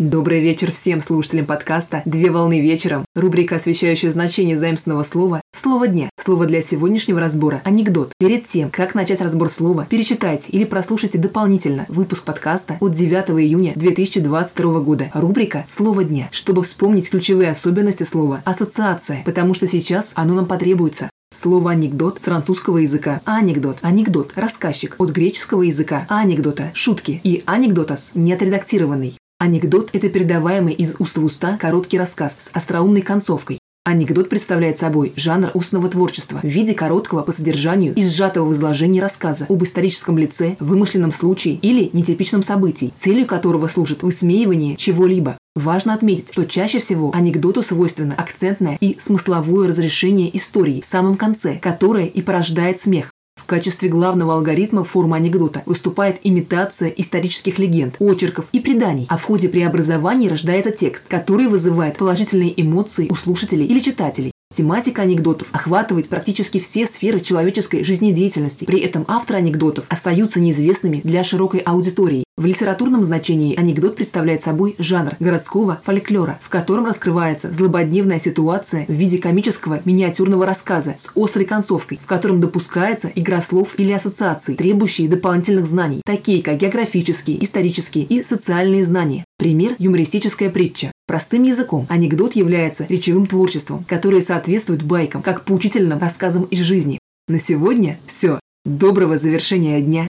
Добрый вечер всем слушателям подкаста «Две волны вечером». Рубрика, освещающая значение заимственного слова «Слово дня». Слово для сегодняшнего разбора – анекдот. Перед тем, как начать разбор слова, перечитайте или прослушайте дополнительно выпуск подкаста от 9 июня 2022 года. Рубрика «Слово дня», чтобы вспомнить ключевые особенности слова «ассоциация», потому что сейчас оно нам потребуется. Слово «анекдот» с французского языка «анекдот», «анекдот», «рассказчик» от греческого языка «анекдота», «шутки» и «анекдотас» неотредактированный. Анекдот – это передаваемый из уст в уста короткий рассказ с остроумной концовкой. Анекдот представляет собой жанр устного творчества в виде короткого по содержанию и сжатого в изложении рассказа об историческом лице, вымышленном случае или нетипичном событии, целью которого служит высмеивание чего-либо. Важно отметить, что чаще всего анекдоту свойственно акцентное и смысловое разрешение истории в самом конце, которое и порождает смех. Качестве главного алгоритма формы анекдота выступает имитация исторических легенд, очерков и преданий, а в ходе преобразования рождается текст, который вызывает положительные эмоции у слушателей или читателей. Тематика анекдотов охватывает практически все сферы человеческой жизнедеятельности. При этом авторы анекдотов остаются неизвестными для широкой аудитории. В литературном значении анекдот представляет собой жанр городского фольклора, в котором раскрывается злободневная ситуация в виде комического миниатюрного рассказа с острой концовкой, в котором допускается игра слов или ассоциаций, требующие дополнительных знаний, такие как географические, исторические и социальные знания. Пример – юмористическая притча. Простым языком анекдот является речевым творчеством, которое соответствует байкам, как поучительным рассказам из жизни. На сегодня все. Доброго завершения дня.